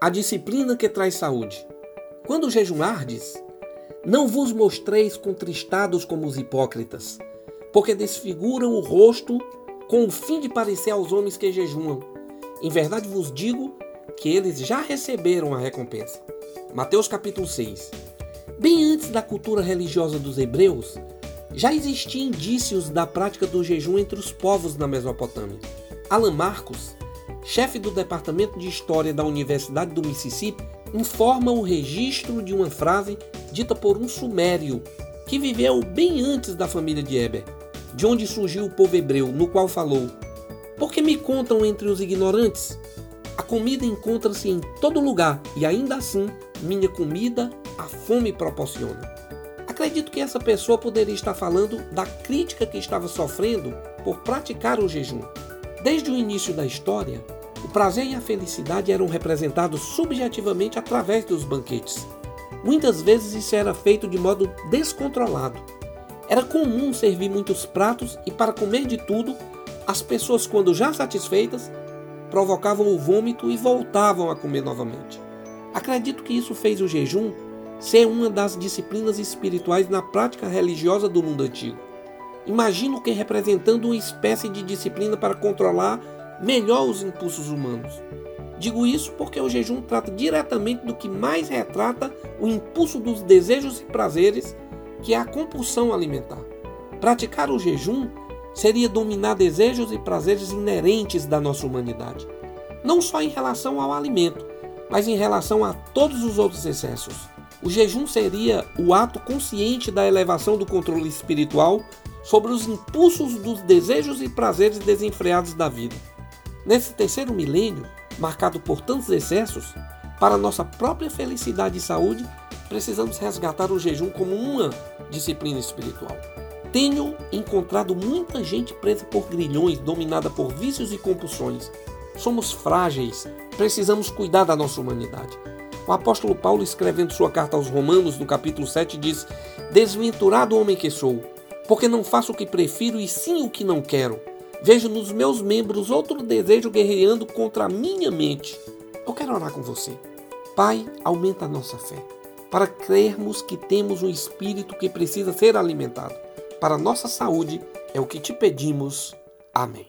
a disciplina que traz saúde. Quando jejuardes, não vos mostreis contristados como os hipócritas, porque desfiguram o rosto com o fim de parecer aos homens que jejuam. Em verdade vos digo que eles já receberam a recompensa. Mateus capítulo 6. Bem antes da cultura religiosa dos hebreus, já existiam indícios da prática do jejum entre os povos na Mesopotâmia. Alan Marcos, chefe do Departamento de História da Universidade do Mississippi, informa o registro de uma frase dita por um sumério que viveu bem antes da família de Eber, de onde surgiu o povo hebreu, no qual falou: Por que me contam entre os ignorantes? A comida encontra-se em todo lugar e ainda assim minha comida a fome proporciona. Acredito que essa pessoa poderia estar falando da crítica que estava sofrendo por praticar o jejum. Desde o início da história, o prazer e a felicidade eram representados subjetivamente através dos banquetes. Muitas vezes isso era feito de modo descontrolado. Era comum servir muitos pratos e, para comer de tudo, as pessoas, quando já satisfeitas, provocavam o vômito e voltavam a comer novamente. Acredito que isso fez o jejum ser uma das disciplinas espirituais na prática religiosa do mundo antigo. Imagino que representando uma espécie de disciplina para controlar melhor os impulsos humanos. Digo isso porque o jejum trata diretamente do que mais retrata o impulso dos desejos e prazeres, que é a compulsão alimentar. Praticar o jejum seria dominar desejos e prazeres inerentes da nossa humanidade, não só em relação ao alimento, mas em relação a todos os outros excessos. O jejum seria o ato consciente da elevação do controle espiritual sobre os impulsos dos desejos e prazeres desenfreados da vida. Nesse terceiro milênio, marcado por tantos excessos, para nossa própria felicidade e saúde, precisamos resgatar o jejum como uma disciplina espiritual. Tenho encontrado muita gente presa por grilhões, dominada por vícios e compulsões. Somos frágeis, precisamos cuidar da nossa humanidade. O apóstolo Paulo, escrevendo sua carta aos Romanos, no capítulo 7, diz: Desventurado homem que sou, porque não faço o que prefiro e sim o que não quero Vejo nos meus membros outro desejo guerreando contra a minha mente. Eu quero orar com você. Pai, aumenta a nossa fé, para crermos que temos um espírito que precisa ser alimentado. Para nossa saúde, é o que te pedimos. Amém.